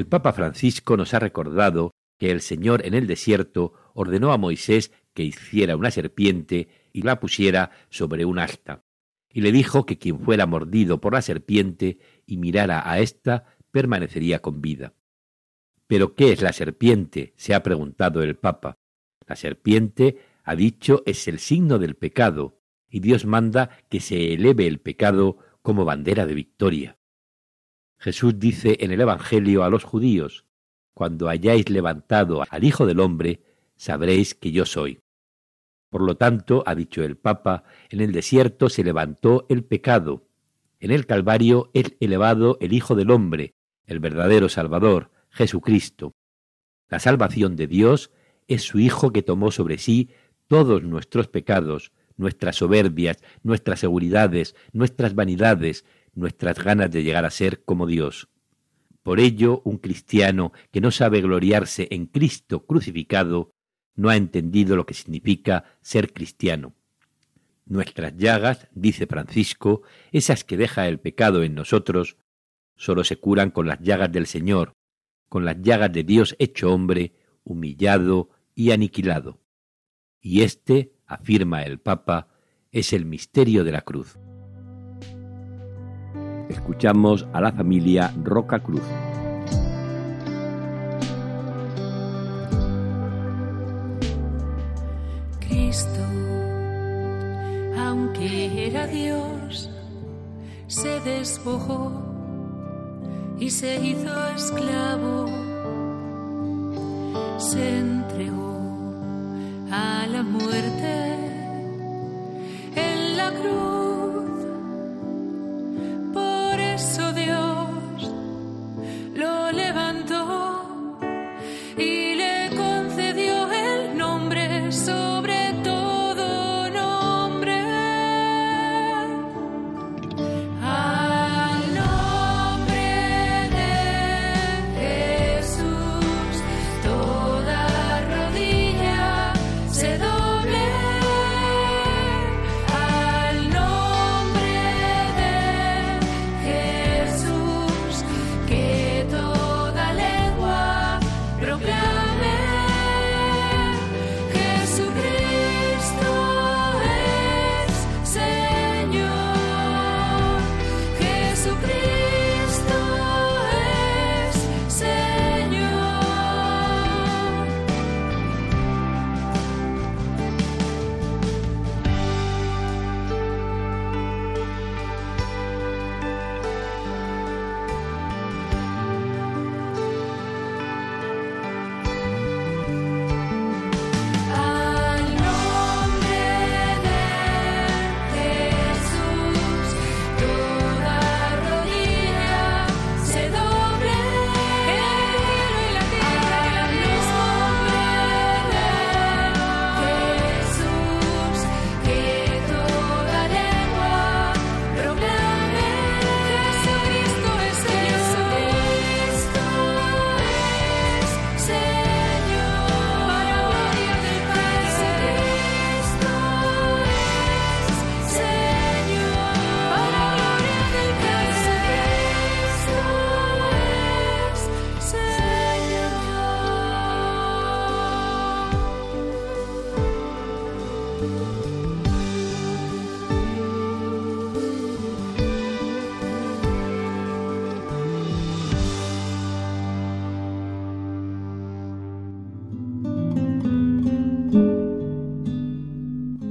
El Papa Francisco nos ha recordado que el Señor en el desierto ordenó a Moisés que hiciera una serpiente y la pusiera sobre un asta, y le dijo que quien fuera mordido por la serpiente y mirara a ésta permanecería con vida. ¿Pero qué es la serpiente? se ha preguntado el Papa. La serpiente, ha dicho, es el signo del pecado, y Dios manda que se eleve el pecado como bandera de victoria. Jesús dice en el Evangelio a los judíos, Cuando hayáis levantado al Hijo del Hombre, sabréis que yo soy. Por lo tanto, ha dicho el Papa, en el desierto se levantó el pecado, en el Calvario es elevado el Hijo del Hombre, el verdadero Salvador, Jesucristo. La salvación de Dios es su Hijo que tomó sobre sí todos nuestros pecados, nuestras soberbias, nuestras seguridades, nuestras vanidades, nuestras ganas de llegar a ser como Dios. Por ello, un cristiano que no sabe gloriarse en Cristo crucificado no ha entendido lo que significa ser cristiano. Nuestras llagas, dice Francisco, esas que deja el pecado en nosotros, sólo se curan con las llagas del Señor, con las llagas de Dios hecho hombre, humillado y aniquilado. Y este, afirma el Papa, es el misterio de la cruz. Escuchamos a la familia Roca Cruz. Cristo, aunque era Dios, se despojó y se hizo esclavo, se entregó a la muerte en la cruz.